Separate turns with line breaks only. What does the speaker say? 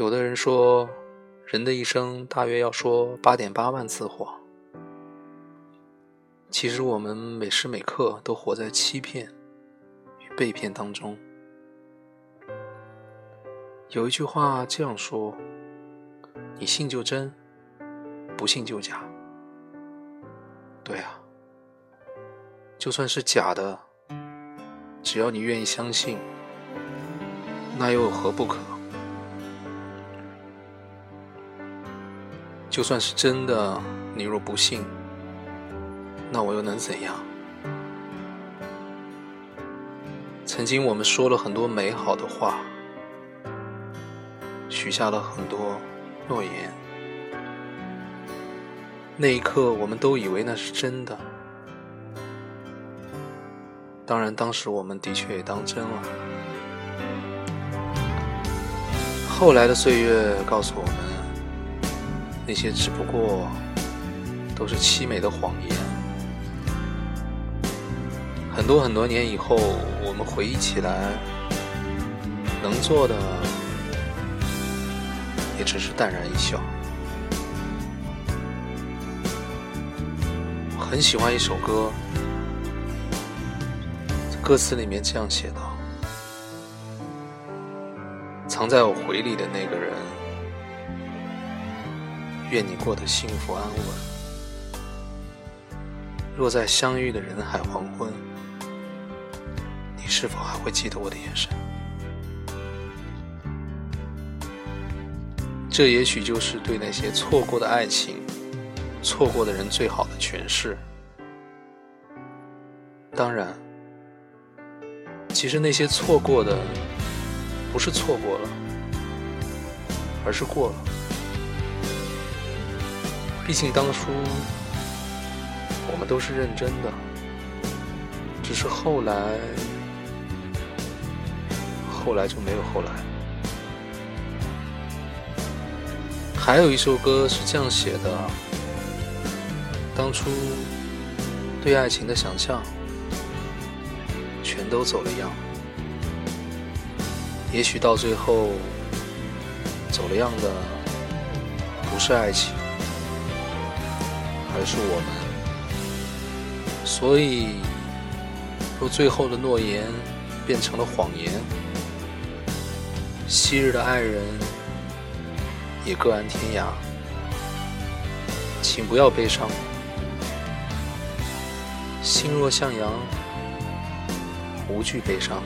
有的人说，人的一生大约要说八点八万次谎。其实我们每时每刻都活在欺骗与被骗当中。有一句话这样说：“你信就真，不信就假。”对啊，就算是假的，只要你愿意相信，那又有何不可？就算是真的，你若不信，那我又能怎样？曾经我们说了很多美好的话，许下了很多诺言。那一刻，我们都以为那是真的。当然，当时我们的确也当真了。后来的岁月告诉我们，那些只不过都是凄美的谎言。很多很多年以后，我们回忆起来，能做的也只是淡然一笑。很喜欢一首歌，歌词里面这样写道：“藏在我回忆里的那个人，愿你过得幸福安稳。若在相遇的人海黄昏，你是否还会记得我的眼神？这也许就是对那些错过的爱情。”错过的人最好的诠释。当然，其实那些错过的，不是错过了，而是过了。毕竟当初我们都是认真的，只是后来，后来就没有后来。还有一首歌是这样写的。当初对爱情的想象，全都走了样。也许到最后，走了样的不是爱情，而是我们。所以，若最后的诺言变成了谎言，昔日的爱人也各安天涯，请不要悲伤。心若向阳，无惧悲伤。